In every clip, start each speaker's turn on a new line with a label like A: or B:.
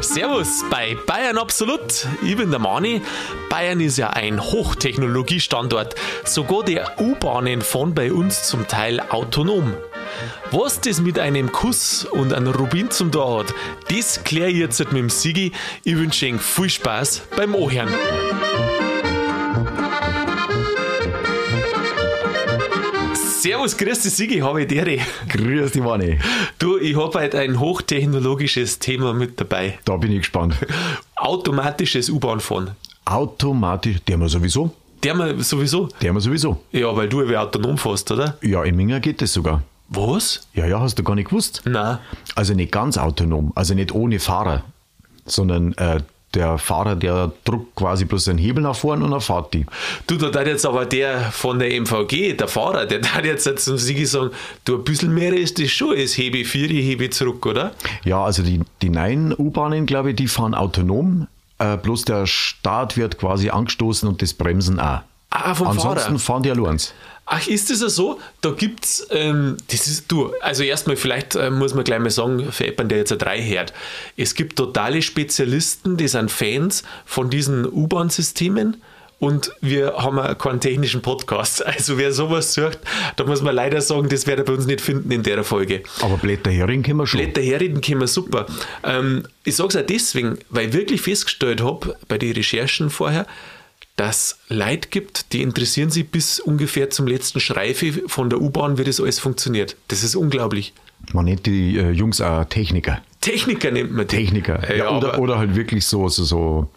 A: Servus bei Bayern Absolut. Ich bin der Mani. Bayern ist ja ein Hochtechnologiestandort. Sogar die U-Bahnen fahren bei uns zum Teil autonom. Was das mit einem Kuss und einem Rubin zum da hat, das kläre ich jetzt mit dem Sigi. Ich wünsche Ihnen viel Spaß beim Ohren. Servus, grüß dich, Sigi, habe ich dir.
B: Grüß dich, Manni.
A: Du, ich habe heute ein hochtechnologisches Thema mit dabei.
B: Da bin ich gespannt.
A: Automatisches U-Bahn-Fahren.
B: Automatisch, der wir sowieso.
A: Der mal sowieso.
B: Der wir sowieso.
A: Ja, weil du ja autonom fährst, oder?
B: Ja, in Minger geht das sogar.
A: Was?
B: Ja, ja, hast du gar nicht gewusst.
A: Nein.
B: Also nicht ganz autonom, also nicht ohne Fahrer, sondern äh, der Fahrer, der druckt quasi bloß einen Hebel nach vorne und er fährt die.
A: Du, da hat jetzt aber der von der MVG, der Fahrer, der hat jetzt zum Sigi sagen, du, ein bisschen mehr ist das schon, es hebe vier, ich hebe zurück, oder?
B: Ja, also die, die neuen U-Bahnen, glaube ich, die fahren autonom, äh, bloß der Start wird quasi angestoßen und das Bremsen auch.
A: Ah, vom
B: Ansonsten
A: Fahrer.
B: fahren die allein.
A: Ach, ist das ja so? Da gibt's, ähm, das ist, du, also erstmal vielleicht äh, muss man gleich mal sagen, für jemanden, der jetzt eine 3 hört, es gibt totale Spezialisten, die sind Fans von diesen U-Bahn-Systemen und wir haben keinen technischen Podcast. Also wer sowas sucht, da muss man leider sagen, das werdet ihr bei uns nicht finden in der Folge.
B: Aber Blätterhering können wir schon.
A: Blätter herreden können wir super. Ähm, ich sage es auch deswegen, weil ich wirklich festgestellt habe bei den Recherchen vorher, dass Leute gibt, die interessieren sich bis ungefähr zum letzten Schreife von der U-Bahn, wie das alles funktioniert. Das ist unglaublich.
B: Man nennt die äh, Jungs auch Techniker.
A: Techniker nennt man die.
B: Techniker.
A: Ja,
B: Ja, oder, oder halt wirklich so, so, so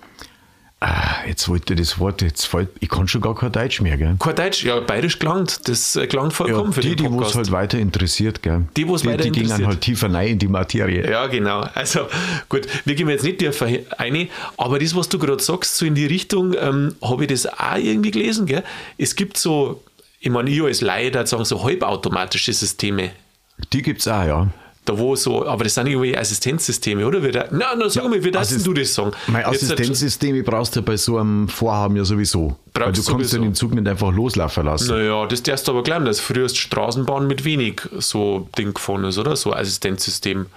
B: ah, jetzt wollte das Wort, jetzt fällt, ich kann schon gar kein Deutsch mehr, gell?
A: Kein Deutsch, ja, bayerisch klangt. Das äh, klangt
B: Ja,
A: vollkommen für
B: die,
A: den
B: die
A: Podcast.
B: es halt weiter interessiert, gell?
A: Die, wo's weiter
B: die gehen dann
A: interessiert.
B: halt tiefer rein in die Materie.
A: Ja, genau. Also gut, wir gehen jetzt nicht tiefer ein, aber das, was du gerade sagst, so in die Richtung, ähm, habe ich das auch irgendwie gelesen. Gell? Es gibt so, ich meine, ich als Laie, da sagen so halbautomatische Systeme.
B: Die gibt's auch, ja.
A: Da wo so, aber das sind irgendwie Assistenzsysteme, oder? Wie da, na, na, sag mal, wie darfst
B: Assist-
A: du das sagen?
B: Mein Assistenzsysteme brauchst du bei so einem Vorhaben ja sowieso. Weil du
A: Brauchst
B: kannst
A: sowieso.
B: ja den Zug nicht einfach loslaufen lassen.
A: Naja, das darfst du aber glauben, dass früher Straßenbahn mit wenig so Ding gefahren ist, oder? So Assistenzsystem.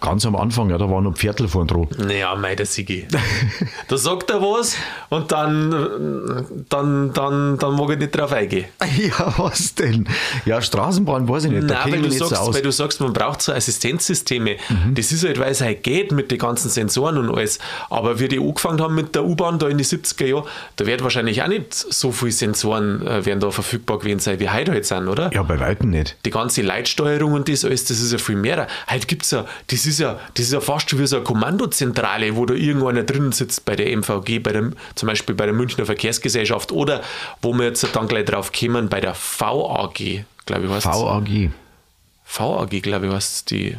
B: Ganz am Anfang, ja, da war noch Viertel vorn dran.
A: Naja, mei, der Sigi. da sagt er was und dann, dann, dann, dann mag ich nicht drauf eingehen.
B: Ja, was denn? Ja, Straßenbahn weiß ich nicht. Da
A: Nein, weil du,
B: so
A: sagst,
B: aus.
A: weil du sagst, man braucht so Assistenzsysteme.
B: Mhm.
A: Das ist halt, weil es halt geht mit den ganzen Sensoren und alles. Aber wie die angefangen haben mit der U-Bahn da in die 70er Jahre, da wird wahrscheinlich auch nicht so viele Sensoren äh, werden da verfügbar gewesen sein, wie heute halt sind, oder?
B: Ja, bei Weitem nicht.
A: Die ganze Leitsteuerung und das alles, das ist ja viel mehr. Heute gibt's ja, das ist ja, das ist ja fast schon wie so eine Kommandozentrale, wo da irgendeiner drin sitzt bei der MVG, bei dem, zum Beispiel bei der Münchner Verkehrsgesellschaft oder wo wir jetzt dann gleich drauf kommen, bei der VAG, glaube ich, was
B: VAG.
A: VAG, glaube ich, was die,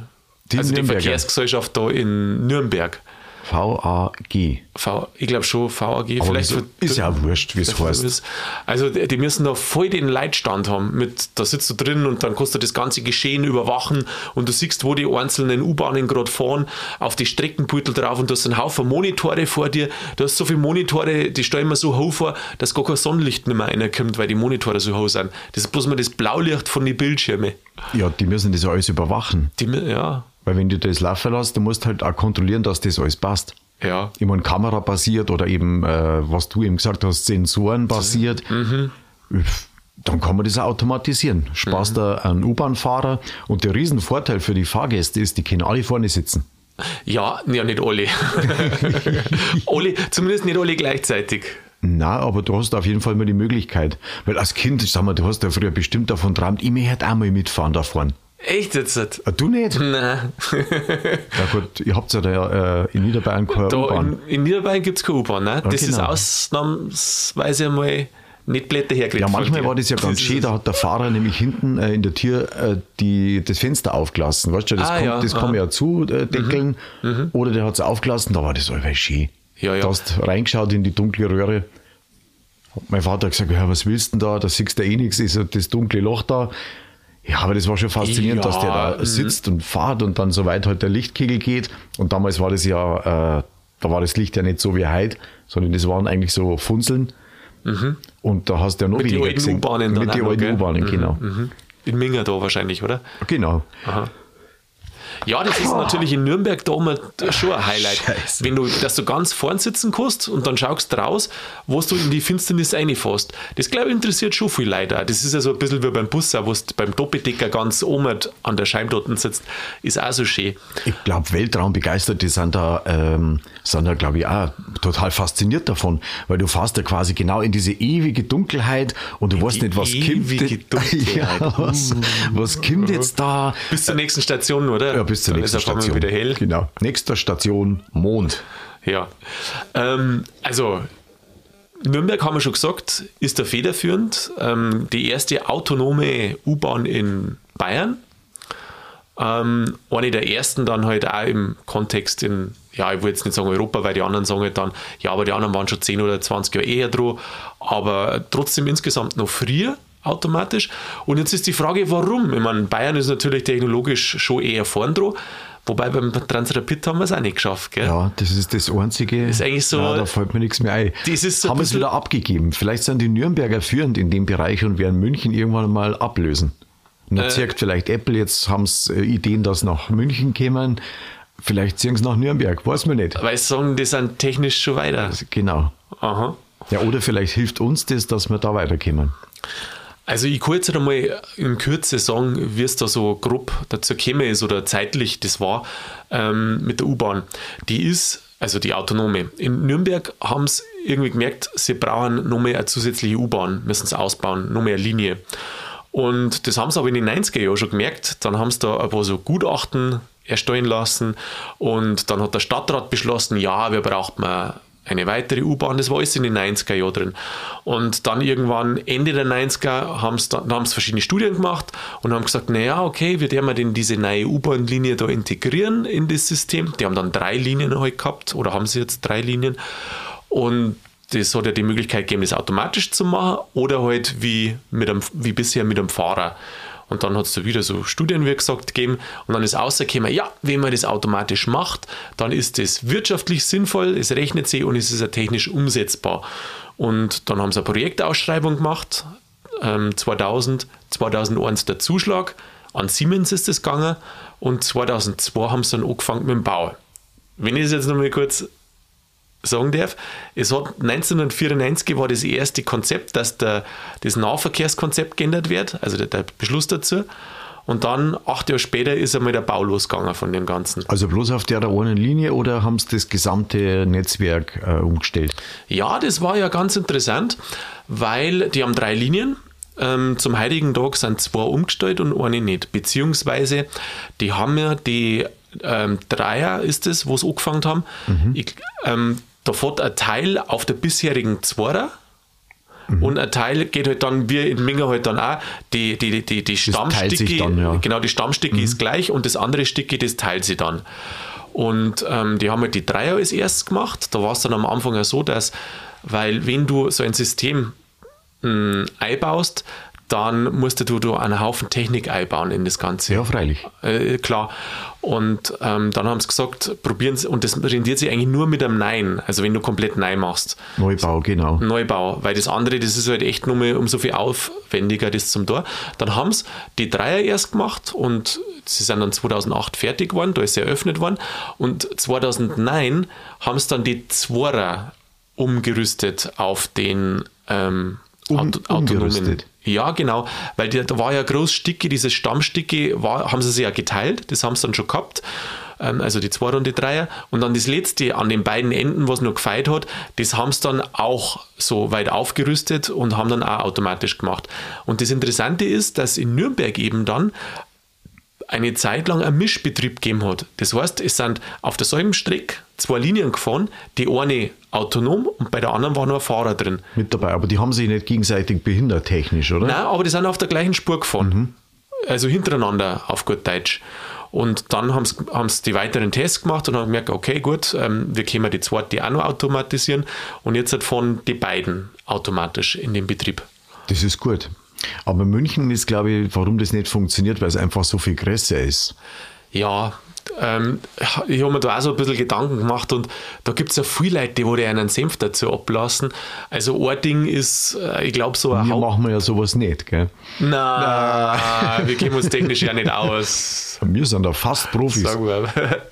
B: Die
A: also die. Verkehrsgesellschaft da in Nürnberg.
B: VAG.
A: V, ich glaube schon VAG.
B: Aber
A: vielleicht
B: wieso- ist ja wurscht, wie es heißt.
A: ist- Also die die müssen da voll den Leitstand haben. Mit, da sitzt du drin und dann kannst du das ganze Geschehen überwachen und du siehst, wo die einzelnen U-Bahnen gerade fahren, auf die Streckenbeutel drauf und du hast einen Haufen Monitore vor dir. Du hast so viele Monitore, die stellen mir so hoch vor, dass gar kein Sonnenlicht mehr reinkommt, weil die Monitore so hoch sind. Das ist bloß mal das Blaulicht von den Bildschirmen.
B: Ja, die müssen das alles überwachen.
A: Die, ja,
B: Weil wenn du das laufen lässt, du musst halt auch kontrollieren, dass das alles passt.
A: ja.
B: Ich meine, Kamera basiert oder eben, äh, was du eben gesagt hast, Sensoren basiert.
A: Mhm.
B: Dann kann man das auch automatisieren. Sparst
A: Mhm.
B: da einen U-Bahn-Fahrer und der Riesenvorteil für die Fahrgäste ist, die können alle vorne sitzen.
A: Ja, ja, nicht alle. alle, zumindest nicht alle gleichzeitig.
B: Na, aber du hast auf jeden Fall mal die Möglichkeit. Weil als Kind, sag mal, du hast ja früher bestimmt davon träumt, ich möchte auch mal mitfahren da vorne.
A: Echt jetzt? nicht?
B: Ah, Du nicht?
A: Nein.
B: Ja gut, ihr habt ja da äh, in Niederbayern keine U-Bahn.
A: in, in Niederbayern gibt es keine U-Bahn. Ne? Das ist
B: genau.
A: ausnahmsweise einmal nicht Blätter hergekriegt.
B: Ja, manchmal war das ja ganz
A: ist-
B: schön, da hat der Fahrer nämlich hinten äh, in der Tür äh, die, das Fenster aufgelassen. Weißt du, das,
A: Ah,
B: kommt,
A: ja,
B: das kann
A: aha.
B: man ja zudeckeln. Oder der hat es aufgelassen, da war das allweil schön.
A: Ja, ja.
B: Du hast reingeschaut in die dunkle Röhre. Hat mein Vater gesagt, ja, was willst du denn da? Da siehst du eh nichts, ist das dunkle Loch da. Ja, aber das war schon faszinierend,
A: Ja,
B: dass der da
A: mhm.
B: sitzt und fährt und dann so weit halt der Lichtkegel geht. Und damals war das ja, äh, da war das Licht ja nicht so wie heute, sondern das waren eigentlich so Funzeln. Und da hast du ja noch
A: Mhm. Mit
B: weniger gesehen. Mit den alten? U-Bahnen,
A: Mhm,
B: genau.
A: in Minga da wahrscheinlich, oder?
B: Genau.
A: Aha. Ja, das ist natürlich in Nürnberg da immer schon ein Highlight.
B: Scheiße.
A: Wenn du, dass du ganz vorn sitzen kannst und dann schaust raus, wo du in die Finsternis reinfährst. Das, glaube ich, interessiert schon viel Leute. Das ist ja so ein bisschen wie beim Bus, wo du beim Doppeldecker ganz oben an der Scheibe dort sitzt. Ist auch so schön.
B: Ich glaube, Weltraumbegeisterte sind da, ähm, sind da, glaube ich, auch total fasziniert davon, weil du fährst da quasi genau in diese ewige Dunkelheit und du weißt
A: die
B: nicht, was kommt. Ja, was, was kommt jetzt da?
A: Bis zur nächsten Station, oder?
B: Ja, bis zur
A: Dann
B: nächsten Station.
A: wieder hell.
B: Genau. Nächster Station Mond.
A: Ja. Ähm, also, Nürnberg haben wir schon gesagt, ist da federführend. Ähm, die erste autonome U-Bahn in Bayern. Ähm, eine der ersten dann halt auch im Kontext in, ja, ich will jetzt nicht sagen Europa, weil die anderen sagen halt dann, ja, aber die anderen waren schon 10 oder 20 Jahre eher dran, aber trotzdem insgesamt noch früher automatisch. Und jetzt ist die Frage, warum? Ich meine, Bayern ist natürlich technologisch schon eher vorn dran, wobei beim Transrapid haben wir es auch nicht geschafft, gell?
B: Ja, das ist das einzige.
A: Ist eigentlich so-
B: Ja, da fällt mir nichts mehr ein.
A: Das ist so
B: haben es wieder abgegeben. Vielleicht sind die Nürnberger führend in dem Bereich und werden München irgendwann mal ablösen. Und
A: Äh.
B: dann zirkt vielleicht Apple, jetzt haben sie äh, Ideen, dass nach München kämen. Vielleicht ziehen sie nach Nürnberg, weiß man nicht.
A: Weil sie sagen, die sind technisch schon weiter.
B: Genau.
A: Aha.
B: Ja, oder vielleicht hilft uns das, dass wir da weiterkommen.
A: Also ich kann jetzt einmal in Kürze sagen, wie es da so grob dazu gekommen ist oder zeitlich das war ähm, mit der U-Bahn. Die ist, also die autonome. In Nürnberg haben sie irgendwie gemerkt, sie brauchen noch mehr eine zusätzliche U-Bahn, müssen sie ausbauen, noch mehr Linie. Und das haben sie aber in den 90er Jahren schon gemerkt. Dann haben sie da ein paar so Gutachten erstellen lassen und dann hat der Stadtrat beschlossen, ja, wir brauchen eine weitere U-Bahn, das war alles in den 90er Jahren drin. Und dann irgendwann Ende der 90er haben sie verschiedene Studien gemacht und haben gesagt, naja, okay, wie werden wir denn diese neue U-Bahn-Linie da integrieren in das System? Die haben dann drei Linien halt gehabt oder haben sie jetzt drei Linien und das hat ja die Möglichkeit gegeben, das automatisch zu machen oder halt wie, mit einem, wie bisher mit einem Fahrer. Und dann hat es da wieder so Studien, wie gesagt, gegeben. Und dann ist rausgekommen, ja, wenn man das automatisch macht, dann ist das wirtschaftlich sinnvoll, es rechnet sich und es ist ja technisch umsetzbar. Und dann haben sie eine Projektausschreibung gemacht, ähm, 2000, 2001 der Zuschlag, an Siemens ist das gegangen und 2002 haben sie dann angefangen mit dem Bau. Wenn ich das jetzt nochmal kurz sagen darf, es hat 1994 war das erste Konzept, dass der, das Nahverkehrskonzept geändert wird, also der, der Beschluss dazu. Und dann, acht Jahre später, ist einmal der Bau losgegangen von dem Ganzen.
B: Also bloß auf der einen Linie oder haben sie das gesamte Netzwerk äh, umgestellt?
A: Ja, das war ja ganz interessant, weil die haben drei Linien. Ähm, zum heutigen Tag sind zwei umgestellt und eine nicht. Beziehungsweise, die haben ja die ähm, Dreier, ist es, wo sie angefangen haben. Ich, ähm, da fährt ein Teil auf der bisherigen Zweier. Und ein Teil geht halt dann, wie in Minga halt dann auch, die, die, die, die
B: dann, ja.
A: genau, die Stammstücke ist gleich und das andere Stücke, das teilt sie dann. Und ähm, die haben halt die Dreier als erstes gemacht. Da war es dann am Anfang ja so, dass, weil wenn du so ein System mh, einbaust, dann musst du da einen Haufen Technik einbauen in das Ganze.
B: Ja, freilich.
A: Äh, klar. Und ähm, dann haben sie gesagt, probieren sie, und das rendiert sich eigentlich nur mit einem Nein, also wenn du komplett Nein machst.
B: Neubau, genau.
A: Neubau, weil das andere, das ist halt echt nur mal um so viel aufwendiger, das zum Tor. Dann haben sie die Dreier erst gemacht und sie sind dann 2008 fertig geworden, da ist sie eröffnet worden und 2009 haben sie dann die Zweier umgerüstet auf den ähm,
B: Um-
A: Auto- autonomen.
B: umgerüstet?
A: Ja, genau, weil da war ja Großstücke, diese Stammstücke war, haben sie sich ja geteilt, das haben sie dann schon gehabt ähm, also die zwei und die Dreier. Und dann das letzte an den beiden Enden, was noch gefeit hat, das haben sie dann auch so weit aufgerüstet und haben dann auch automatisch gemacht. Und das Interessante ist, dass in Nürnberg eben dann eine Zeit lang einen Mischbetrieb gegeben hat. Das heißt, es sind auf derselben Strecke zwei Linien gefahren, die eine autonom und bei der anderen war nur ein Fahrer drin.
B: Mit dabei, aber die haben sich nicht gegenseitig behindert technisch, oder?
A: Nein, aber die sind auf der gleichen Spur gefahren. Also hintereinander auf gut Deutsch. Und dann haben sie die weiteren Tests gemacht und haben gemerkt, okay, gut, ähm, wir können die zweite auch noch automatisieren. Und jetzt halt fahren die beiden automatisch in den Betrieb.
B: Das ist gut. Aber München ist, glaube ich, warum das nicht funktioniert, weil es einfach so viel größer ist.
A: Ja, ähm, ich habe mir da auch so ein bisschen Gedanken gemacht und da gibt es ja viele Leute, die wo einen Senf dazu ablassen. Also ein Ding ist, äh, ich glaube so
B: ein Wir machen ja sowas nicht, gell?
A: Nein, wir kennen uns technisch ja nicht aus.
B: Wir sind da fast Profis. Sagen wir.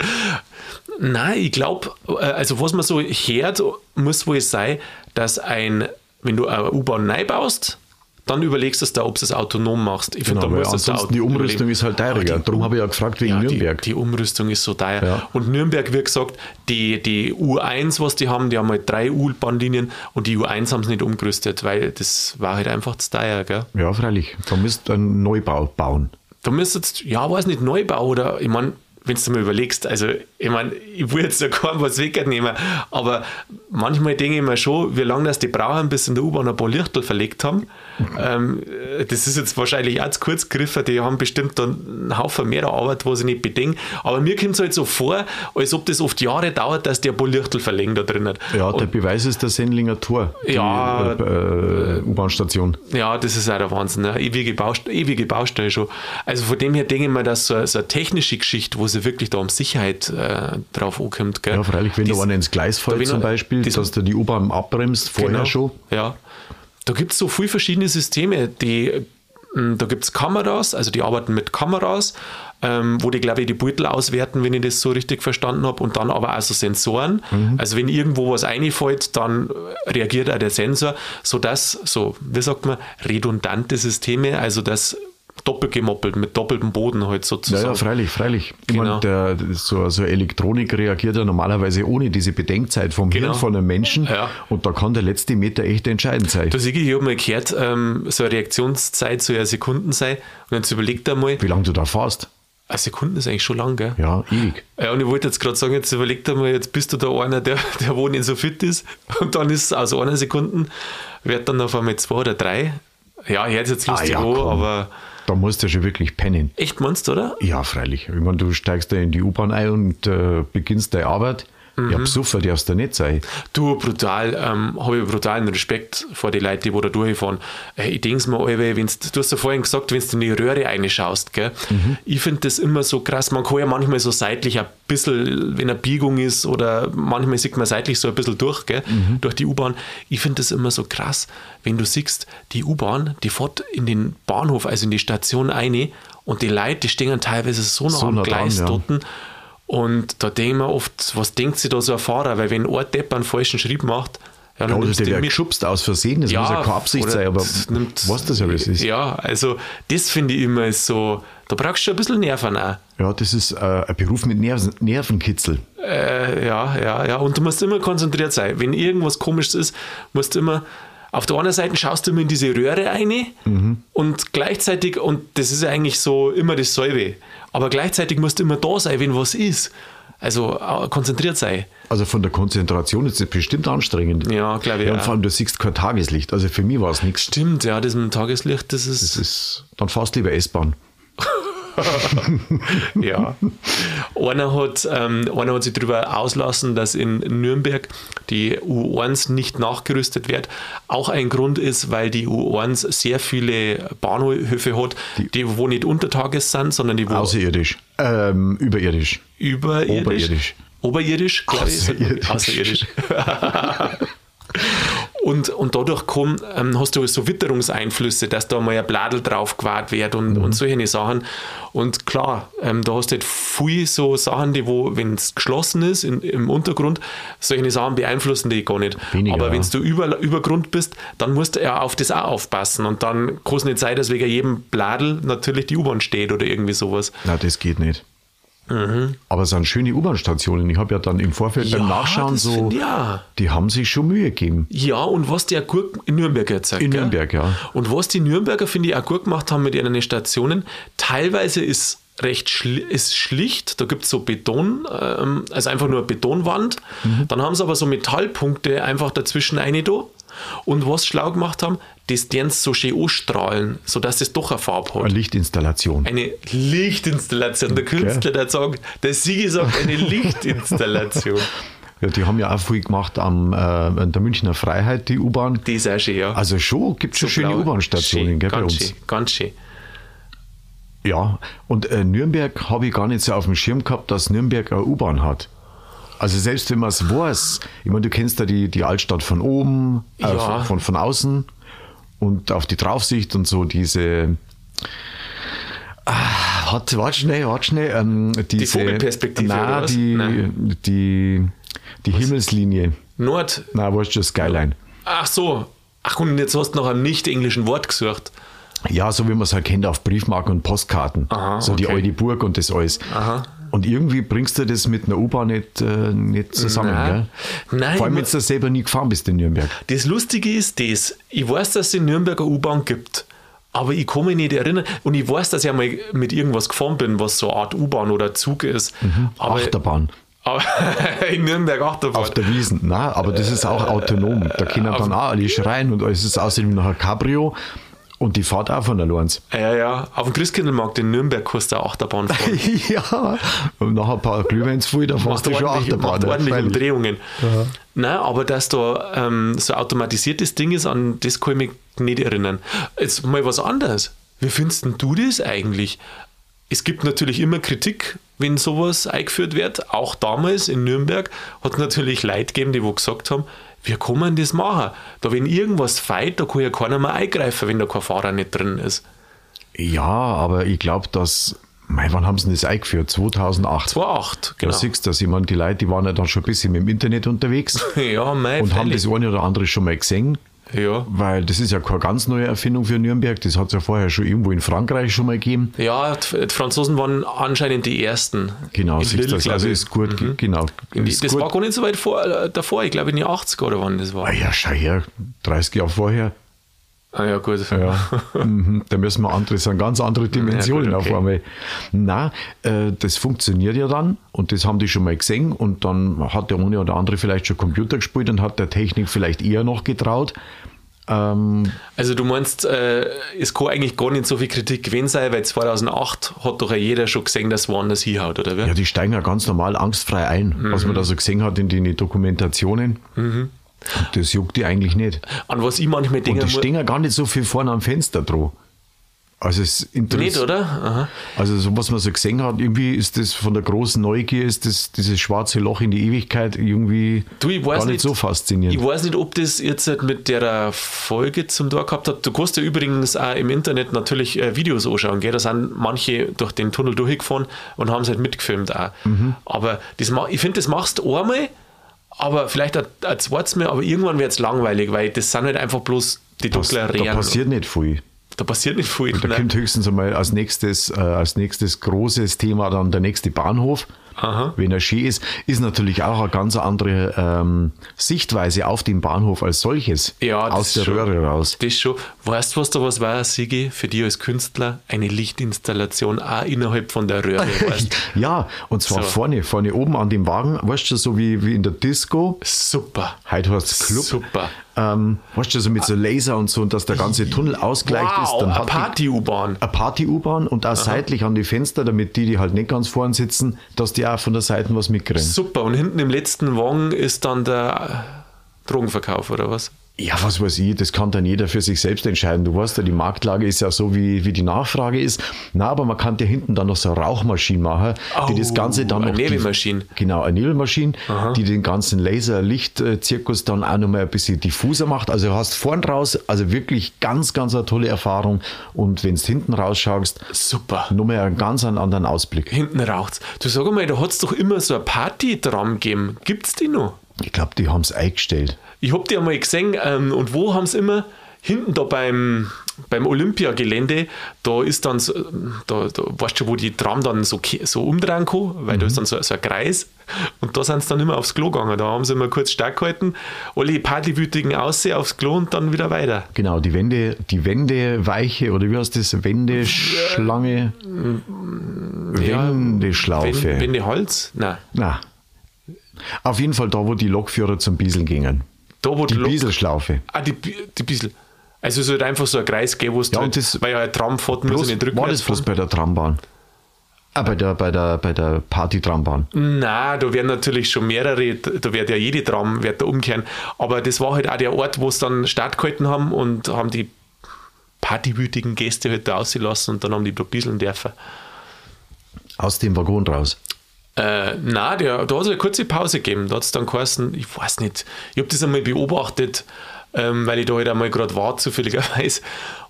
A: Nein, ich glaube, äh, also was man so hört, muss wohl sein, dass ein, wenn du eine U-Bahn neu baust, dann überlegst du da, ob du es autonom machst.
B: Ich genau, finde, da muss ansonsten die Umrüstung ist halt teurer. Darum habe ich ja gefragt wegen ja, Nürnberg.
A: Die, die, Umrüstung ist so teuer. Ja. Und Nürnberg, wie gesagt, die, die U1, was die haben, die haben halt drei U-Bahnlinien und die U1 haben es nicht umgerüstet, weil das war halt einfach zu teuer. Gell?
B: Ja, freilich. Da müsst ihr einen Neubau bauen.
A: Da müsstest ja, weiß nicht, Neubau oder, ich meine, wenn du mal überlegst, also ich meine, ich will jetzt ja keinem was wegnehmen, aber manchmal denke ich mir schon, wie lange das die brauchen, bis in der U-Bahn ein paar Lichtel verlegt haben. ähm, das ist jetzt wahrscheinlich auch zu kurz gegriffen, die haben bestimmt dann einen Haufen mehr Arbeit, was ich nicht bedenke. Aber mir kommt es halt so vor, als ob das oft Jahre dauert, dass die ein paar Lichtel verlegen da drinnen.
B: Ja, der Und, Beweis ist der Sendlinger Tor,
A: die ja,
B: äh, U-Bahn-Station.
A: Ja, das ist auch der Wahnsinn. Ne? Ewige, Baust ewige Baustelle schon. Also von dem her denke ich mir, dass so, so eine technische Geschichte, wo sie wirklich da um Sicherheit äh, drauf ankommt. Gell?
B: Ja, freilich, wenn Dies, da einer ins Gleis fällt zum Beispiel, das, dass du die U-Bahn abbremst, vorher genau, schon.
A: Ja, da gibt es so viele verschiedene Systeme, die hm, da gibt es Kameras, also die arbeiten mit Kameras, ähm, wo die, glaube ich, die Beutel auswerten, wenn ich das so richtig verstanden habe, und dann aber auch so Sensoren. Mhm. Also wenn irgendwo was einfällt, dann reagiert auch der Sensor, sodass, so, wie sagt man, redundante Systeme, also dass doppelt gemoppelt, mit doppeltem Boden halt sozusagen.
B: Ja, ja freilich, freilich. Ich genau. meine, der, so, so Elektronik reagiert ja normalerweise ohne diese Bedenkzeit vom genau. Hirn von einem Menschen ja. und da kann der letzte Meter echt entscheidend sein.
A: Da ich, ich habe mal gehört, ähm, so eine Reaktionszeit soll ja Sekunden sein und jetzt überlegt einmal.
B: Wie lange du da fährst?
A: Eine Sekunde ist eigentlich schon lang, gell?
B: Ja, ewig.
A: Ja, und ich wollte jetzt gerade sagen, jetzt überlegt einmal, jetzt bist du da einer, der, der wo nicht so fit ist und dann ist es aus einer Sekunde, wird dann auf einmal zwei oder drei. Ja, ich hätte jetzt lustig ah, ja, an, aber
B: da musst du schon wirklich pennen.
A: Echt meinst du, oder?
B: Ja, freilich. Ich meine, du steigst da in die U-Bahn ein und äh, beginnst deine Arbeit. Mhm. Ja, besoffen darfst du nicht sein.
A: Du, brutal, ähm, habe ich brutalen Respekt vor den Leuten, die da durchfahren. Äh, ich denke mir, Alter, wenn's, du hast ja vorhin gesagt, wenn du in die Röhre reinschaust, gell? Mhm. ich finde das immer so krass. Man kann ja manchmal so seitlich ein bisschen, wenn eine Biegung ist oder manchmal sieht man seitlich so ein bisschen durch, gell? Mhm. durch die U-Bahn. Ich finde das immer so krass, wenn du siehst, die U-Bahn, die fährt in den Bahnhof, also in die Station eine und die Leute, die stehen teilweise so nah so am Gleis dran, ja. dort und da denke ich mir oft, was denkt sich da so ein Fahrer? Weil wenn ein Depp einen falschen Schrieb macht,
B: ja, dann ja, oder der wird geschubst aus Versehen, das ja, muss ja keine Absicht sein, aber nimmt, was das ja alles ist.
A: Ja, also das finde ich immer so, da brauchst du schon ein bisschen Nerven auch.
B: Ja, das ist äh, ein Beruf mit Nerven, Nervenkitzel.
A: Äh, ja, ja, ja, und du musst immer konzentriert sein. Wenn irgendwas komisches ist, musst du immer, auf der einen Seite schaust du immer in diese Röhre rein mhm. und gleichzeitig, und das ist eigentlich so immer dasselbe, aber gleichzeitig musst du immer da sein, wenn was ist. Also konzentriert sein.
B: Also von der Konzentration ist es bestimmt anstrengend.
A: Ja, glaube ich. Ja,
B: und vor allem, du siehst kein Tageslicht. Also für mich war es nichts.
A: Stimmt, ja, das mit dem Tageslicht, das ist.
B: Das ist dann fast lieber S-Bahn.
A: ja. Einer hat, ähm, einer hat sich darüber auslassen, dass in Nürnberg die U1 nicht nachgerüstet wird. Auch ein Grund ist, weil die U1 sehr viele Bahnhöfe hat, die, die wo nicht untertages sind, sondern die wo.
B: Außerirdisch. Ähm, überirdisch.
A: Überirdisch.
B: Oberirdisch.
A: Oberirdisch, glaube ich. Außerirdisch. Außerirdisch. Und, und dadurch komm, ähm, hast du so Witterungseinflüsse, dass da mal ein Bladel drauf gewahrt wird und, mhm. und solche Sachen. Und klar, ähm, da hast du halt viel so Sachen, die, wo, wenn es geschlossen ist in, im Untergrund, solche Sachen beeinflussen die gar nicht. Weniger, Aber wenn du über, über Grund bist, dann musst du ja auf das auch aufpassen. Und dann kann es nicht sein, dass wegen jedem Bladel natürlich die U-Bahn steht oder irgendwie sowas.
B: Na, das geht nicht. Mhm. Aber es sind schöne U-Bahn-Stationen. Ich habe ja dann im Vorfeld ja, beim Nachschauen so, find, ja. die haben sich schon Mühe gegeben.
A: Ja, und was die auch gut in Nürnberg gezeigt
B: In Nürnberg, ja.
A: Und was die Nürnberger, finde ich, auch gut gemacht haben mit ihren Stationen, teilweise ist recht schli ist schlicht. Da gibt es so Beton, ähm, also einfach nur eine Betonwand. Mhm. Dann haben sie aber so Metallpunkte einfach dazwischen eine da. Und was sie schlau gemacht haben, das deren so schön anstrahlen, sodass es doch eine Farbe hat.
B: Eine Lichtinstallation.
A: Eine Lichtinstallation. Der Künstler, der sagt, der Sigi sagt eine Lichtinstallation.
B: Ja, die haben ja auch viel gemacht am äh, an der Münchner Freiheit, die U-Bahn.
A: Die ist auch schön, ja.
B: Also schon, gibt es schon so schöne U-Bahn-Stationen,
A: bei uns. Schön, ganz schön.
B: Ja, und äh, Nürnberg habe ich gar nicht so auf dem Schirm gehabt, dass Nürnberg eine U-Bahn hat. Also selbst wenn man es weiß, ich meine, du kennst ja die, die Altstadt von oben, äh,
A: Ja.
B: von, von, von außen und auf die Draufsicht und so diese ah, warte, warte schnell, warte schnell. Ähm, diese,
A: Vogelperspektive,
B: Nein,
A: was?
B: die,
A: Nein.
B: die, die Himmelslinie.
A: Nord.
B: Na, weißt du, Skyline.
A: Ach so. Ach, und jetzt hast du nach einem nicht-englischen Wort gesucht.
B: Ja, so wie man es halt kennt auf Briefmarken und Postkarten.
A: Aha,
B: so die
A: okay.
B: alte Burg und das alles. Und irgendwie bringst du das mit einer U-Bahn nicht, äh, nicht zusammen.
A: Nein.
B: Gell?
A: Nein,
B: Vor allem, wenn du selber nie gefahren bist in Nürnberg.
A: Das Lustige ist das, ich weiß, dass es in Nürnberg eine U-Bahn gibt, aber ich kann mich nicht erinnern und ich weiß, dass ich einmal mit irgendwas gefahren bin, was so eine Art U-Bahn oder Zug ist. Aber,
B: Achterbahn.
A: in Nürnberg Achterbahn.
B: Auf der Wiesen. Nein, aber das ist auch autonom. Da können dann auch alle schreien und es ist außerdem noch ein Cabrio und die fahrt auch von allein.
A: ja, ja, auf dem Christkindlmarkt in Nürnberg kannst du Achterbahn fahren.
B: ja, und nach ein paar Glühweins voll, da fährst du schon Achterbahn.
A: macht
B: ja,
A: ordentlich. Umdrehungen. Nein, aber dass da ähm, so automatisiertes Ding ist, an das kann ich mich nicht erinnern. Jetzt mal was anderes. Wie findest denn du das eigentlich? Es gibt natürlich immer Kritik, wenn sowas eingeführt wird. Auch damals in Nürnberg hat es natürlich Leute gegeben, die wo gesagt haben, wie kann man das machen? Da wenn irgendwas feit, da kann ja keiner mehr eingreifen, wenn da kein Fahrer nicht drin ist.
B: Ja, aber ich glaube, dass. Mei, wann haben sie das eingeführt? 2008.
A: 2,8,
B: Da
A: genau.
B: siehst du das. Ich meine, die Leute, die waren ja dann schon ein bisschen mit dem Internet unterwegs
A: Ja, mei,
B: und haben
A: freilich.
B: das eine oder andere schon mal gesehen.
A: Ja.
B: Weil das ist ja keine ganz neue Erfindung für Nürnberg. Das hat es ja vorher schon irgendwo in Frankreich schon mal gegeben.
A: Ja, die Franzosen waren anscheinend die ersten.
B: Genau,
A: In Lille,
B: das. Also ist gut, genau.
A: In die,
B: Ist
A: das
B: gut.
A: war gar nicht so weit vor, äh, davor, ich glaube in die 80er oder wann das war.
B: Ah ja, schau her, 30 Jahre vorher.
A: Ah ja, gut.
B: Ja, mhm, da müssen wir andere, sind ganz andere Dimensionen
A: Ja, gut, okay.
B: auf einmal. Na, äh, das funktioniert ja dann und das haben die schon mal gesehen und dann hat der eine oder andere vielleicht schon Computer gespielt und hat der Technik vielleicht eher noch getraut. Ähm,
A: Also du meinst, äh, es kann eigentlich gar nicht so viel Kritik gewesen sein, weil 2008 hat doch jeder schon gesehen, dass woanders hinhaut, oder wie?
B: ja, die steigen ja ganz normal angstfrei ein, was man da so gesehen hat in den Dokumentationen. Und das juckt die eigentlich nicht.
A: An was ich manchmal
B: Und
A: denke,
B: die
A: mu-
B: stehen ja gar nicht so viel vorne am Fenster dran. Also es
A: nicht,
B: interessiert.
A: oder? Aha.
B: Also so was man so gesehen hat, irgendwie ist das von der großen Neugier, ist das dieses schwarze Loch in die Ewigkeit irgendwie
A: Du,
B: gar nicht, so faszinierend.
A: Ich weiß nicht, ob das jetzt halt mit der Folge zum Tor gehabt hat. Du kannst ja übrigens auch im Internet natürlich äh, Videos anschauen. Gell? Da sind manche durch den Tunnel durchgefahren und haben es halt mitgefilmt auch.
B: Mhm.
A: Aber das, ich finde, das machst du einmal, aber vielleicht ein, zweites Mal, aber irgendwann wird es langweilig, weil das sind halt einfach bloß die dunklen
B: da
A: Rehren.
B: passiert nicht viel.
A: da passiert nicht viel.
B: Da
A: ne?
B: kommt höchstens einmal als nächstes, äh, als nächstes großes Thema dann der nächste Bahnhof.
A: Aha.
B: Wenn er schön ist, ist natürlich auch eine ganz andere ähm, Sichtweise auf den Bahnhof als solches.
A: Ja,
B: aus der
A: schon.
B: Röhre raus.
A: Das schon. Weißt du, was da was war, Sigi, für dich als Künstler? Eine Lichtinstallation auch innerhalb von der Röhre.
B: Ja, und zwar
A: So.
B: vorne, vorne oben an dem Wagen, weißt du, so wie, wie in der Disco.
A: Super.
B: Heute heißt Club.
A: Super.
B: Ähm, weißt du, so mit so Laser und so und dass der ganze Tunnel ausgleicht ist.
A: Wow,
B: Dann
A: eine Party-U-Bahn.
B: eine Party-U-Bahn und auch seitlich an die Fenster, damit die, die halt nicht ganz vorn sitzen, dass die auch von der Seite was mitkriegen.
A: Super. Und hinten im letzten Wagen ist dann der Drogenverkauf, oder was?
B: Ja, was weiß ich, das kann dann jeder für sich selbst entscheiden. Du weißt ja, die Marktlage ist ja so, wie, wie die Nachfrage ist. Na, aber man kann ja hinten dann noch so eine Rauchmaschine machen, die
A: Oh,
B: das Ganze dann
A: eine
B: noch. die-
A: Nebelmaschine.
B: Genau, eine Nebelmaschine, die den ganzen Laser-Licht-Zirkus dann auch nochmal ein bisschen diffuser macht. Also du hast vorn raus, also wirklich ganz, ganz eine tolle Erfahrung. Und wenn du hinten rausschaust,
A: Super.
B: nochmal einen ganz einen anderen Ausblick.
A: Hinten raucht's. Du sag mal, da hat's doch immer so ein Party-Tram gegeben. Gibt's die noch?
B: Ich glaube, die haben es eingestellt.
A: Ich hab die einmal gesehen. Ähm, und wo haben sie immer? Hinten da beim, beim Olympiagelände, da ist dann so, da, da weißt du, wo die Tram dann so, so umdrehen kann, weil da ist dann so, so ein Kreis. Und da sind sie dann immer aufs Klo gegangen. Da haben sie immer kurz stark gehalten, alle Partywütigen aussehen aufs Klo und dann wieder weiter.
B: Genau, die Wände, die Wendeweiche oder wie heißt das? Wendeschlange? Wendeschlaufe.
A: Wendeholz? Nein.
B: Na. Auf jeden Fall da, wo die Lokführer zum Bieseln gingen.
A: Da, wo
B: Die
A: Lok-
B: Bieselschlaufe.
A: Ah, die, die Bissel. Also es ist halt einfach so ein Kreis geben, wo es
B: Ja,
A: halt,
B: das-
A: weil ja ein Tram fährt, muss
B: Bloß,
A: ich nicht
B: war das bloß bei der Trambahn? Ah, bei der, bei der, bei der Party-Trambahn.
A: Nein, da werden natürlich schon mehrere, da wird ja jede Tram wird da umkehren. Aber das war halt auch der Ort, wo es dann Start gehalten haben und haben die partywütigen Gäste halt da auslassen und dann haben die da bieseln dürfen.
B: Aus dem Waggon raus.
A: Äh, nein, der, da hat es eine kurze Pause gegeben. Da hat es dann geheißen, ich weiß nicht, ich habe das einmal beobachtet, ähm, weil ich da halt einmal gerade war, zufälligerweise.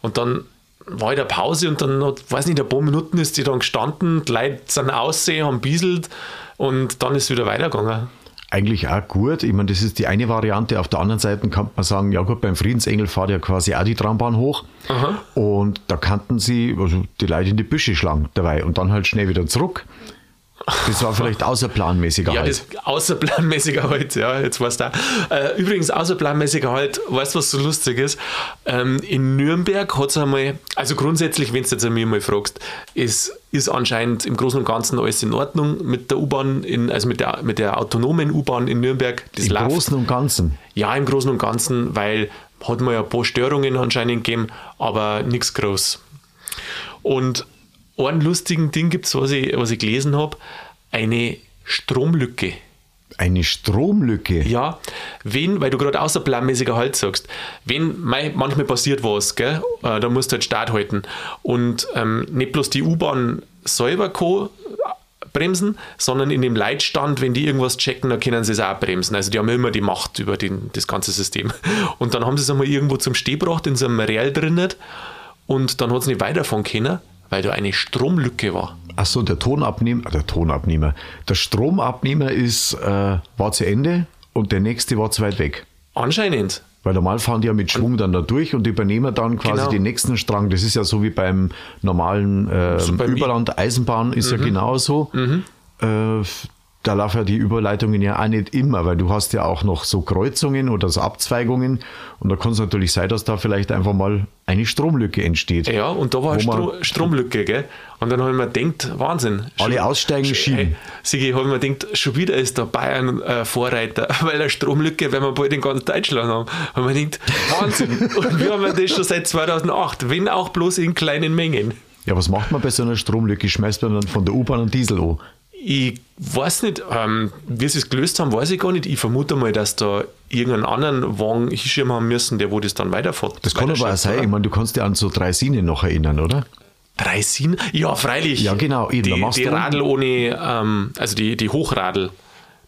A: Und dann war halt eine Pause und dann, hat, weiß nicht, ein paar Minuten ist die dann gestanden, die Leute sind aussehen, haben bieselt und dann ist es wieder weitergegangen.
B: Eigentlich auch gut. Ich meine, das ist die eine Variante. Auf der anderen Seite kann man sagen, ja gut, beim Friedensengel fahrt ja quasi auch die Trambahn hoch.
A: Aha.
B: Und da kannten sie also die Leute in die Büsche schlagen dabei und dann halt schnell wieder zurück. Das war vielleicht außerplanmäßiger
A: Ja,
B: halt.
A: das außerplanmäßiger halt, ja, jetzt du. auch. Äh, übrigens, außerplanmäßiger halt, weißt du, was so lustig ist? Ähm, in Nürnberg hat es einmal, also grundsätzlich, wenn du jetzt an mich mal fragst, ist, ist anscheinend im Großen und Ganzen alles in Ordnung mit der U-Bahn, also mit der, mit der autonomen U-Bahn in Nürnberg.
B: Im
A: läuft.
B: Großen und Ganzen.
A: Ja, im Großen und Ganzen, weil hat man ja ein paar Störungen anscheinend gegeben, aber nichts groß. Und einen lustigen Ding gibt es, was ich, was ich gelesen habe, eine Stromlücke.
B: Eine Stromlücke.
A: Ja, wenn, weil du gerade außerplanmäßiger Halt sagst, wenn manchmal passiert was, gell, äh, da musst du halt Start halten und ähm, nicht bloß die U-Bahn selber kann bremsen, sondern in dem Leitstand, wenn die irgendwas checken, dann können sie es auch bremsen. Also die haben immer die Macht über den, das ganze System. Und dann haben sie es einmal irgendwo zum Steh gebracht, in so einem Real drin und dann hat es nicht weiterfahren können, weil da eine Stromlücke war.
B: Achso, der Tonabnehmer, der Tonabnehmer, der Stromabnehmer ist, äh, war zu Ende und der nächste war zu weit weg.
A: Anscheinend.
B: Weil normal fahren die ja mit Schwung dann da durch und übernehmen dann quasi
A: Genau.
B: den nächsten Strang. Das ist ja so wie beim normalen äh,
A: So beim I- Mhm.
B: Überland Eisenbahn ist ja genauso. Äh, da laufen ja die Überleitungen ja auch nicht immer, weil du hast ja auch noch so Kreuzungen oder so Abzweigungen und da kann es natürlich sein, dass da vielleicht einfach mal eine Stromlücke entsteht.
A: Ja, und da war eine
B: man-
A: Stro Stromlücke, gell? Und dann habe ich mir gedacht, Wahnsinn.
B: Alle aussteigen,
A: Sch-
B: schieben.
A: Hey, Sigi, habe ich mir gedacht, schon wieder ist der Bayern äh, Vorreiter, weil eine Stromlücke, wenn wir bald in ganz Deutschland haben. Haben wir gedacht, Wahnsinn. und wir haben das schon seit 2008, wenn auch bloß in kleinen Mengen.
B: Ja, was macht man bei so einer Stromlücke? Schmeißt man dann von der U-Bahn einen Diesel an?
A: Ich weiß nicht, ähm, wie sie es gelöst haben, weiß ich gar nicht. Ich vermute mal, dass da irgendeinen anderen Wagen hinschirmen haben müssen, der wo das dann weiterfährt.
B: Das kann aber auch sein.
A: oder?
B: Ich meine, du kannst dich an so drei Sine noch erinnern, oder?
A: Drei Sinn? Ja, freilich.
B: Ja, genau, eben,
A: Die, die Radl ohne, ähm, also die, die Hochradl.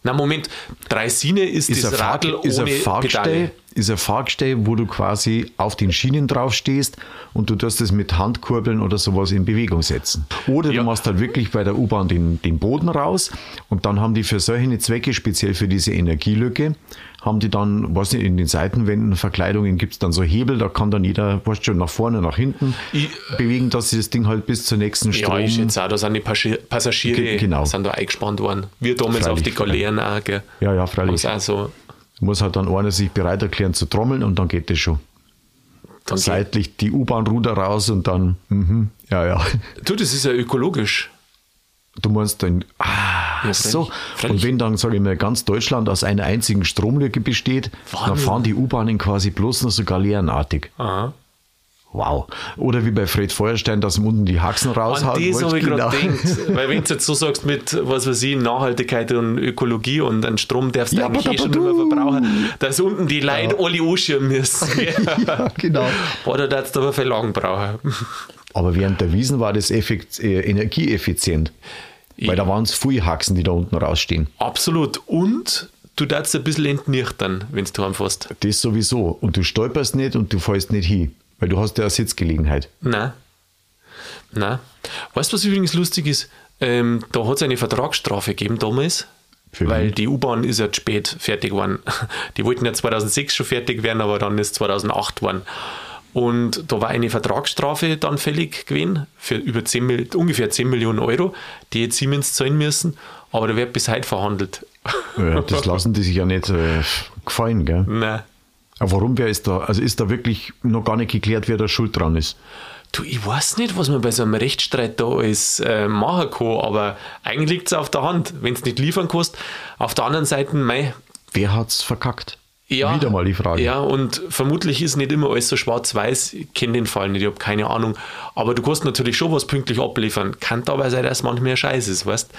A: Na, Moment, drei Sine ist,
B: Ist
A: das Radl ohne
B: Fahrgestell,
A: Pedale.
B: Ist ein Fahrgestell, wo du quasi auf den Schienen drauf stehst und du tust das mit Handkurbeln oder sowas in Bewegung setzen. Oder
A: Ja.
B: du machst halt wirklich bei der U-Bahn den, den Boden raus und dann haben die für solche Zwecke, speziell für diese Energielücke, haben die dann, nicht, in den Seitenwänden, Verkleidungen gibt es dann so Hebel, da kann dann jeder, weißt schon, nach vorne, nach hinten
A: Ich-
B: bewegen, dass sie das Ding halt bis zur nächsten
A: Ja,
B: Strom...
A: ich schätze auch, da sind die Passagiere
B: Ge- genau.
A: sind da eingespannt worden. Wir damals
B: Freilich,
A: auf die Galeeren auch, gell.
B: Ja, ja, freilich.
A: sie auch so,
B: Muss halt dann einer sich bereit erklären zu trommeln und dann geht das schon.
A: dann geht-
B: seitlich die U-Bahn-Ruder raus und dann, mhm, ja, ja.
A: Du, das ist ja ökologisch.
B: Du meinst dann, ah,
A: Ja,
B: so. Und wenn dann, sage ich mal, ganz Deutschland aus einer einzigen Stromlücke besteht, dann
A: Wahnsinn.
B: fahren die U-Bahnen quasi bloß noch so galeerenartig.
A: Aha.
B: Wow. Oder wie bei Fred Feuerstein, dass ihm unten die Haxen
A: An
B: raushauen.
A: das habe ich
B: Genau.
A: gerade gedacht. Weil wenn du jetzt so sagst mit, was weiß ich, Nachhaltigkeit und Ökologie und einen Strom darfst du
B: Ja,
A: eigentlich eh schon nicht mehr verbrauchen, dass unten die Leute alle anschirmen müssen.
B: ja, genau.
A: Da darfst du aber viel lang brauchen.
B: Aber während der Wiesen war das effekt, äh, energieeffizient. Weil da waren es viele Haxen, die da unten rausstehen.
A: Absolut. Und du darfst ein bisschen entnüchtern, wenn du heimfährst.
B: Das sowieso. Und du stolperst nicht und du fällst nicht hin. Weil du hast ja eine Sitzgelegenheit.
A: Nein. Nein. Weißt du, was übrigens lustig ist? Ähm, da hat es eine Vertragsstrafe gegeben damals.
B: Für
A: weil
B: wen?
A: die U-Bahn ist ja zu spät fertig geworden. Die wollten ja 2006 schon fertig werden, aber dann ist 2008 geworden. Und da war eine Vertragsstrafe dann fällig gewesen für über 10, Mil- ungefähr 10 Millionen Euro, die jetzt Siemens zahlen müssen. Aber da wird bis heute verhandelt.
B: Ja, das lassen die sich ja nicht äh, gefallen, gell?
A: Nein.
B: Warum wer ist da? Also ist da wirklich noch gar nicht geklärt, wer da schuld dran ist?
A: Du, ich weiß nicht, was man bei so einem Rechtsstreit da alles äh, machen kann, aber eigentlich liegt es auf der Hand, wenn es nicht liefern kannst. Auf der anderen Seite, mei,
B: Wer hat's verkackt?
A: ja,
B: Wieder mal die Frage.
A: Ja, und vermutlich ist nicht immer alles so schwarz-weiß. Ich kenne den Fall nicht, ich habe keine Ahnung. Aber du kannst natürlich schon was pünktlich abliefern. Kann dabei sein, dass manchmal Scheiß ist, weißt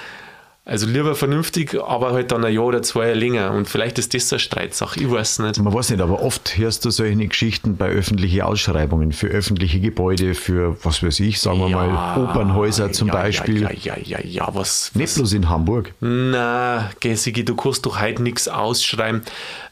A: Also lieber vernünftig, aber halt dann ein Jahr oder zwei länger. Und vielleicht ist das eine Streitsache, ich weiß nicht.
B: Man weiß nicht, aber oft hörst du solche Geschichten bei öffentlichen Ausschreibungen für öffentliche Gebäude, für was weiß ich, sagen wir mal Opernhäuser zum
A: ja,
B: Beispiel.
A: Ja, ja, ja, ja, ja, was.
B: Nicht bloß in Hamburg.
A: Na, Gessigi, du kannst doch heute nichts ausschreiben.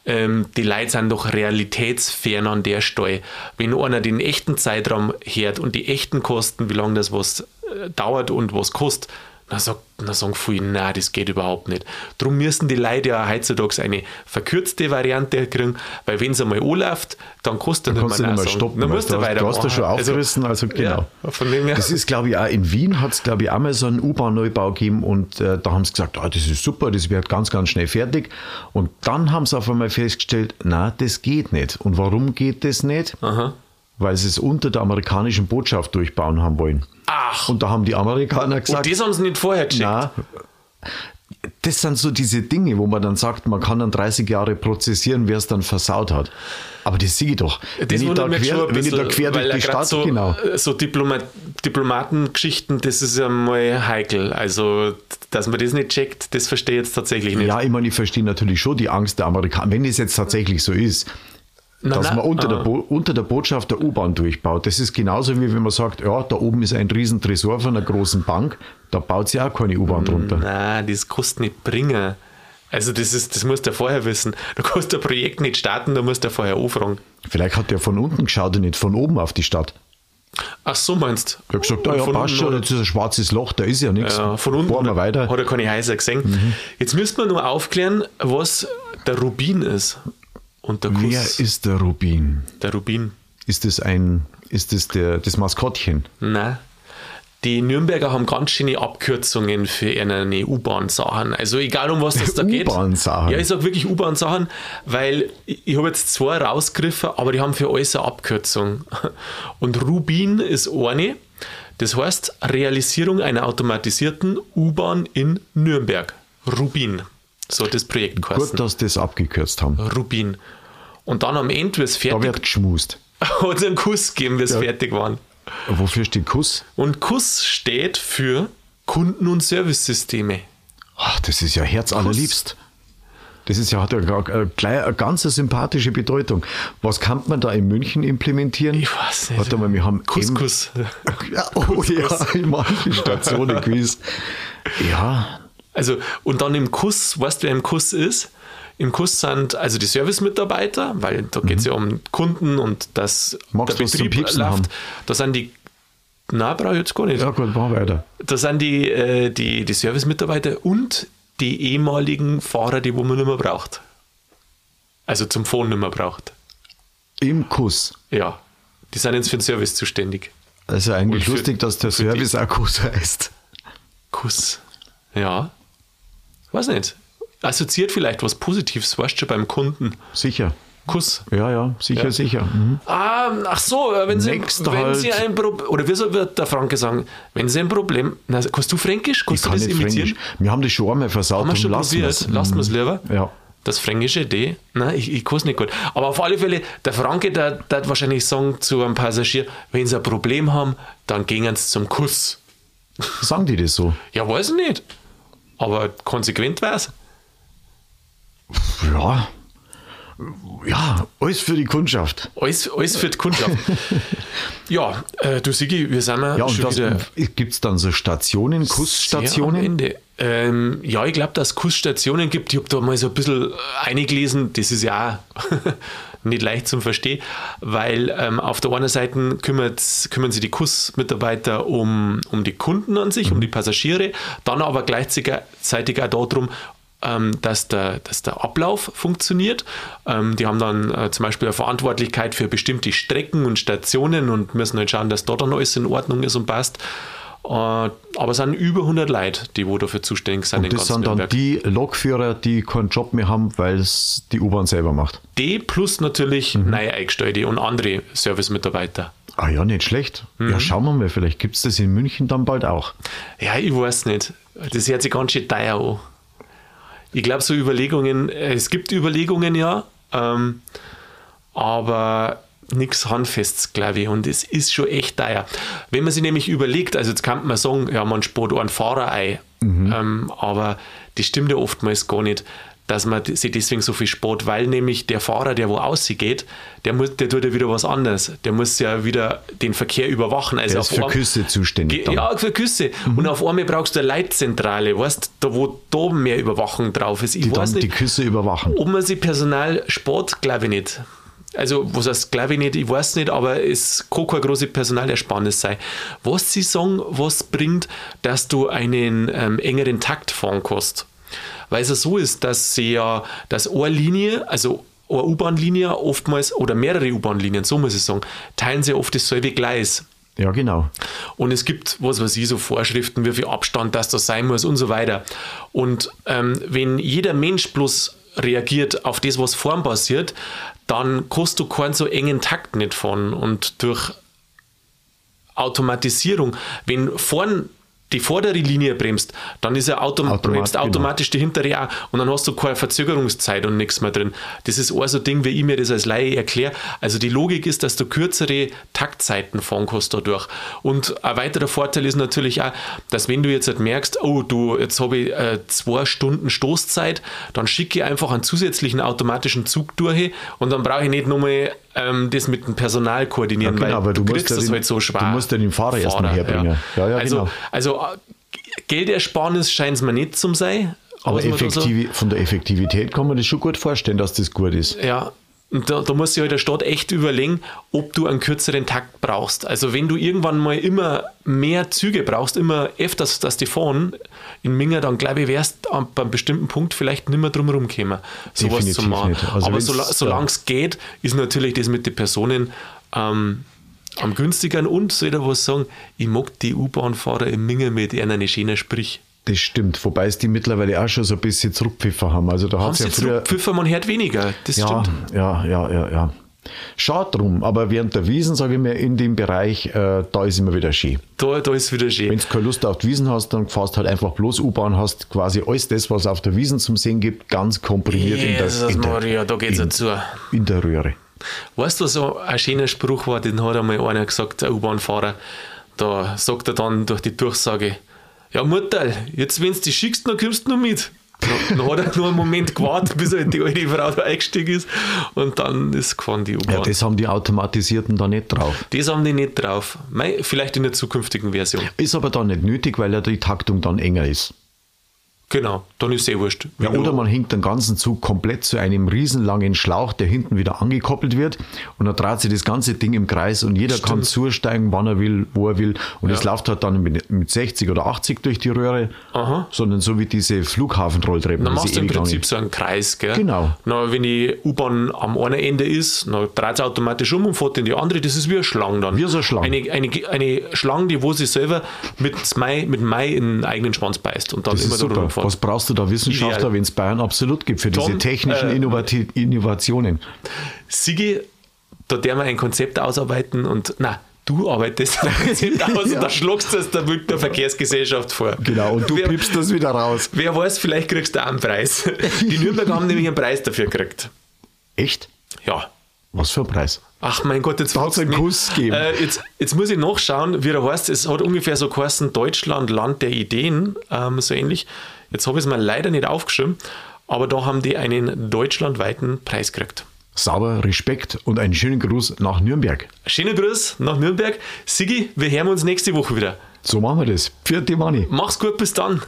A: Ähm, die Leute sind doch realitätsfern an der Stelle. Wenn einer den echten Zeitraum hört und die echten Kosten, wie lange das was äh, dauert und was kostet, dann, sagt, dann sagen viele, nein, das geht überhaupt nicht. Darum müssen die Leute ja heutzutage eine verkürzte Variante kriegen, weil wenn es einmal anläuft, dann kostet
B: dann
A: nicht
B: mehr,
A: nicht
B: mehr stoppen.
A: Dann musst du, weiter
B: du hast da schon aufgerissen, also, also genau. Ja, von dem her. Das ist, glaube ich, auch in Wien hat es, glaube ich, einmal so einen U-Bahn-Neubau gegeben und äh, da haben sie gesagt, oh, das ist super, das wird ganz, ganz schnell fertig. Und dann haben sie auf einmal festgestellt, na, das geht nicht. Und warum geht das nicht? Aha. Weil sie es unter der amerikanischen Botschaft durchbauen haben wollen.
A: Ach.
B: Und da haben die Amerikaner gesagt.
A: Und das haben sie nicht vorher gecheckt.
B: Na, das sind so diese Dinge, wo man dann sagt, man kann dann 30 Jahre prozessieren, wer es dann versaut hat. Aber das sehe ich doch.
A: Das wenn, ich da, quer, wenn ich da quer durch die Stadt, so,
B: genau.
A: So Diplomat, Diplomatengeschichten, das ist ja mal heikel. Also, dass man das nicht checkt, das verstehe ich jetzt tatsächlich nicht.
B: Ja, ich meine, ich verstehe natürlich schon die Angst der Amerikaner. Wenn es jetzt tatsächlich so ist, na, dass man unter, der unter der Botschaft der U-Bahn durchbaut. Das ist genauso wie wenn man sagt, ja, da oben ist ein riesen Tresor von einer großen Bank, da baut sie auch keine U-Bahn drunter.
A: Nein, das kostet nicht bringen. Also das ist, das musst du vorher wissen. Du kannst ein Projekt nicht starten, da musst du ja vorher anfragen.
B: Vielleicht hat der von unten geschaut und nicht von oben auf die Stadt.
A: Ach so meinst
B: du? Er hat gesagt, ah, ja, passt schon, jetzt ist ein schwarzes Loch, da ist ja nichts.
A: Ja, von unten
B: Bohren wir weiter.
A: hat er keine Häuser gesehen. Mhm. Jetzt müsste man nur aufklären, was der Rubin ist. Und der Kuss,
B: Wer ist der Rubin?
A: Der Rubin.
B: Ist das ein, ist das der, das Maskottchen?
A: Nein. Die Nürnberger haben ganz schöne Abkürzungen für ihre U-Bahn-Sachen. Also egal um was das da geht.
B: U-Bahn-Sachen?
A: Ja, ich sage wirklich U-Bahn-Sachen, weil ich, ich habe jetzt zwei rausgegriffen, aber die haben für alles eine Abkürzung. Und Rubin ist eine. Das heißt Realisierung einer automatisierten U-Bahn in Nürnberg. Rubin. So das Projekt
B: geheißen. Gut, dass das abgekürzt haben.
A: Rubin. Und dann am Ende, wie es fertig
B: Da wird geschmust.
A: Hat es einen Kuss gegeben, wie es ja. fertig waren.
B: Wofür steht Kuss?
A: Und Kuss steht für Kunden- und Servicesysteme.
B: Ach, das ist ja herzallerliebst. Das ist ja, hat ja eine, eine ganz sympathische Bedeutung. Was kann man da in München implementieren?
A: Ich weiß nicht.
B: Warte mal, wir haben.
A: Couscous.
B: Ja, oh Kuss, ja, in manchen Stationen gewiss. Ja.
A: Also, und dann im Kuss, weißt du, wer im Kuss ist? Im Kuss sind also die Service-Mitarbeiter, weil da geht es mhm. ja um Kunden und das
B: Magst der Betrieb läuft. Haben?
A: Da sind die Nein, brauche ich jetzt gar nicht.
B: Ja, gut, mach weiter.
A: Da sind die, äh, die, die Service-Mitarbeiter und die ehemaligen Fahrer, die wo man nicht mehr braucht. Also zum Fahren nicht mehr braucht.
B: Im Kuss?
A: Ja. Die sind jetzt für den Service zuständig.
B: Also eigentlich für, lustig, dass der Service auch Kuss heißt.
A: Kuss. Ja. Weiß nicht assoziiert vielleicht was Positives, weißt du, beim Kunden.
B: Sicher.
A: Kuss.
B: Ja, ja, sicher, ja. sicher. Mhm.
A: Ah, ach so, äh, wenn, Sie, wenn halt. Sie ein Problem, oder wie wird der Franke sagen, wenn Sie ein Problem, na, kannst du Fränkisch? Kannst
B: ich
A: du
B: das imitieren? Fränkisch. Wir haben das schon einmal versaut.
A: Haben wir schon lassen probiert? Lassen wir es lieber?
B: Ja.
A: Das Fränkische, die, nein, ich, ich kann es nicht gut. Aber auf alle Fälle, der Franke, der, der wird wahrscheinlich sagen zu einem Passagier, wenn sie ein Problem haben, dann gehen sie zum Kuss.
B: Sagen die das so?
A: Ja, weiß ich nicht. Aber konsequent wäre es.
B: Ja. Ja, alles für die Kundschaft.
A: Alles, alles für die Kundschaft. ja, äh, du Sigi, wir sind ja,
B: ja schon wieder... Gibt es dann so Stationen, Kussstationen?
A: Am Ende. Ähm, ja, ich glaube, dass es Kussstationen gibt. Ich habe da mal so ein bisschen eingelesen. Das ist ja nicht leicht zum Verstehen, weil ähm, auf der einen Seite kümmert, kümmern sich die Kussmitarbeiter um, um die Kunden an sich, mhm. um die Passagiere, dann aber gleichzeitig auch darum, ähm, dass, der, dass der Ablauf funktioniert. Ähm, die haben dann äh, zum Beispiel eine Verantwortlichkeit für bestimmte Strecken und Stationen und müssen halt schauen, dass dort dann alles in Ordnung ist und passt. Äh, aber es sind über 100 Leute, die wo dafür zuständig sind.
B: Und das sind dann die Lokführer, die keinen Job mehr haben, weil es die U-Bahn selber macht.
A: Die plus natürlich mhm. neue Eingestellte und andere Service-Mitarbeiter.
B: Ah ja, nicht schlecht. Mhm. Ja, schauen wir mal, vielleicht gibt es das in München dann bald auch.
A: Ja, ich weiß nicht. Das hört sich ganz schön teuer an ich glaube, so Überlegungen, es gibt Überlegungen ja, ähm, aber nichts Handfestes, glaube ich. Und es ist schon echt teuer. Wenn man sich nämlich überlegt, also jetzt kann man sagen, ja, man spart einen Fahrer ein, mhm. ähm, aber das stimmt ja oftmals gar nicht dass man sich deswegen so viel spart, weil nämlich der Fahrer, der wo ausgeht, der, muss, der tut ja wieder was anderes. Der muss ja wieder den Verkehr überwachen. Also
B: der ist für Küsse zuständig.
A: Dann. Ja, für Küsse. Mhm. Und auf einmal brauchst du eine Leitzentrale, weißt da wo da mehr Überwachung drauf ist.
B: Ich die weiß dann nicht, die Küsse überwachen.
A: Ob man sich Personal spart, glaube ich nicht. Also, was heißt, glaube ich nicht, ich weiß nicht, aber es kann keine große Personalersparnis sein. Was sie sagen, was bringt, dass du einen ähm, engeren Takt fahren kannst weil es so ist, dass sie ja, dass eine Linie, also eine U-Bahn-Linie oftmals oder mehrere U-Bahn-Linien, so muss ich sagen, teilen sie oft dasselbe Gleis.
B: Ja, genau.
A: Und es gibt, was weiß ich, so Vorschriften, wie viel Abstand das da sein muss und so weiter. Und ähm, wenn jeder Mensch bloß reagiert auf das, was vorn passiert, dann kannst du keinen so engen Takt nicht fahren. Und durch Automatisierung, wenn vorn die vordere Linie bremst, dann ist er autom Automat, bremst genau. automatisch die hintere auch und dann hast du keine Verzögerungszeit und nichts mehr drin. Das ist auch so ein Ding, wie ich mir das als Laie erkläre. Also die Logik ist, dass du kürzere Taktzeiten fahren kannst dadurch. Und ein weiterer Vorteil ist natürlich auch, dass wenn du jetzt halt merkst, oh, du, jetzt habe ich äh, zwei Stunden Stoßzeit, dann schicke ich einfach einen zusätzlichen automatischen Zug durch und dann brauche ich nicht nochmal ähm, das mit dem Personal koordinieren,
B: ja, genau, weil, du, du kriegst das halt so schwer. Du musst ja den Fahrer, Fahrer erst mal herbringen.
A: Ja. Ja, also, genau. Also Geldersparnis scheint es mir nicht zum sein.
B: Aber effektiv, so. von der Effektivität kann man das schon gut vorstellen, dass das gut ist.
A: Ja, und da, da muss sich halt der Stadt echt überlegen, ob du einen kürzeren Takt brauchst. Also wenn du irgendwann mal immer mehr Züge brauchst, immer öfters, dass die fahren, in Minga, dann glaube ich, wärst an einem bestimmten Punkt vielleicht nicht mehr drum gekommen, sowas Definitiv zu machen. Also Aber solange es geht, ist natürlich das mit den Personen ähm, am günstigeren und soll ich da was sagen, ich mag die U-Bahn-Fahrer in Minga mit einer schönen Sprich.
B: Das stimmt, wobei es die mittlerweile auch schon so ein bisschen zurückpfiffer haben. Also da hat ja früher.
A: Man hört weniger. Das
B: ja,
A: stimmt.
B: Ja, ja, ja, ja. Schade drum, aber während der Wiesen, sage ich mir, in dem Bereich, äh, da ist immer wieder schön.
A: Da, da ist wieder schön.
B: Wenn du keine Lust auf die Wiesen hast, dann fährst halt einfach bloß U-Bahn, hast quasi alles das, was es auf der Wiesen zum Sehen gibt, ganz komprimiert
A: Jesus in, das, in Maria, da geht's in, dazu.
B: in der Röhre.
A: Weißt du, so ein schöner Spruch war, den hat einmal einer gesagt, ein U-Bahn-Fahrer, da sagt er dann durch die Durchsage, ja, Mutter, jetzt, wenn du die schickst, dann kommst du noch mit. Dann, dann hat er nur einen Moment gewartet, bis halt die alte Frau da eingestiegen ist und dann ist gefahren die U-Bahn.
B: Ja, das haben die Automatisierten da nicht drauf.
A: Das haben die nicht drauf. Mei, vielleicht in der zukünftigen Version.
B: Ist aber dann nicht nötig, weil ja die Taktung dann enger ist.
A: Genau, dann ist es eh wurscht.
B: Ja, oder man hängt den ganzen Zug komplett zu einem riesenlangen Schlauch, der hinten wieder angekoppelt wird und dann dreht sich das ganze Ding im Kreis und jeder Stimmt. kann zusteigen, wann er will, wo er will und es ja. läuft halt dann mit, mit 60 oder 80 durch die Röhre, Aha. sondern so wie diese Flughafenrolltreppen.
A: Dann machst du im Prinzip so einen Kreis, gell?
B: Genau.
A: Na, wenn die U-Bahn am einen Ende ist, dann dreht es automatisch um und fährt in die andere, das ist wie eine Schlange dann.
B: Wie so eine Schlange.
A: Eine, eine, eine Schlange, die wo sie selber mit Mai, mit Mai in den eigenen Schwanz beißt und dann
B: das immer da rumfährt. Was brauchst du da Wissenschaftler, wenn es Bayern absolut gibt für Tom, diese technischen äh, Innovati Innovationen.
A: Sigi, da der wir ein Konzept ausarbeiten und na, du arbeitest ein Konzept aus ja. und da schluckst du es der, der Verkehrsgesellschaft vor.
B: Genau, und du wer, piepst das wieder raus.
A: Wer weiß, vielleicht kriegst du auch einen Preis. Die Nürnberger haben nämlich einen Preis dafür gekriegt.
B: Echt?
A: Ja.
B: Was für ein Preis?
A: Ach mein Gott, jetzt
B: es einen Kuss gegeben.
A: Äh, jetzt, jetzt muss ich nachschauen, wie der heißt. Es hat ungefähr so geheißen Deutschland, Land der Ideen, ähm, so ähnlich. Jetzt habe ich es mir leider nicht aufgeschrieben, aber da haben die einen deutschlandweiten Preis gekriegt.
B: Sauber, Respekt und einen schönen Gruß nach Nürnberg.
A: Schönen Gruß nach Nürnberg. Sigi, wir hören uns nächste Woche wieder.
B: So machen wir das. Vierte Manni.
A: Mach's gut, bis dann.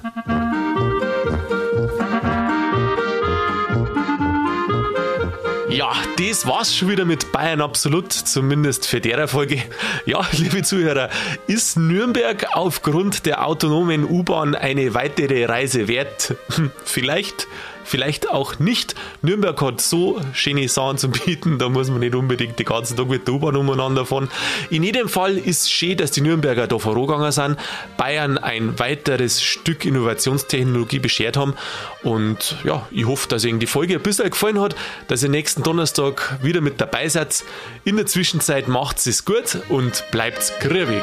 A: Ja, das war's schon wieder mit Bayern Absolut, zumindest für der Folge. Ja, liebe Zuhörer, ist Nürnberg aufgrund der autonomen U-Bahn eine weitere Reise wert? Vielleicht vielleicht auch nicht. Nürnberg hat so schöne Sachen zu bieten, da muss man nicht unbedingt den ganzen Tag mit der U-Bahn umeinander fahren. In jedem Fall ist es schön, dass die Nürnberger da vorangegangen sind, Bayern ein weiteres Stück Innovationstechnologie beschert haben und ja, ich hoffe, dass Ihnen die Folge ein bisschen gefallen hat, dass ihr nächsten Donnerstag wieder mit dabei seid. In der Zwischenzeit macht es gut und bleibt grübig.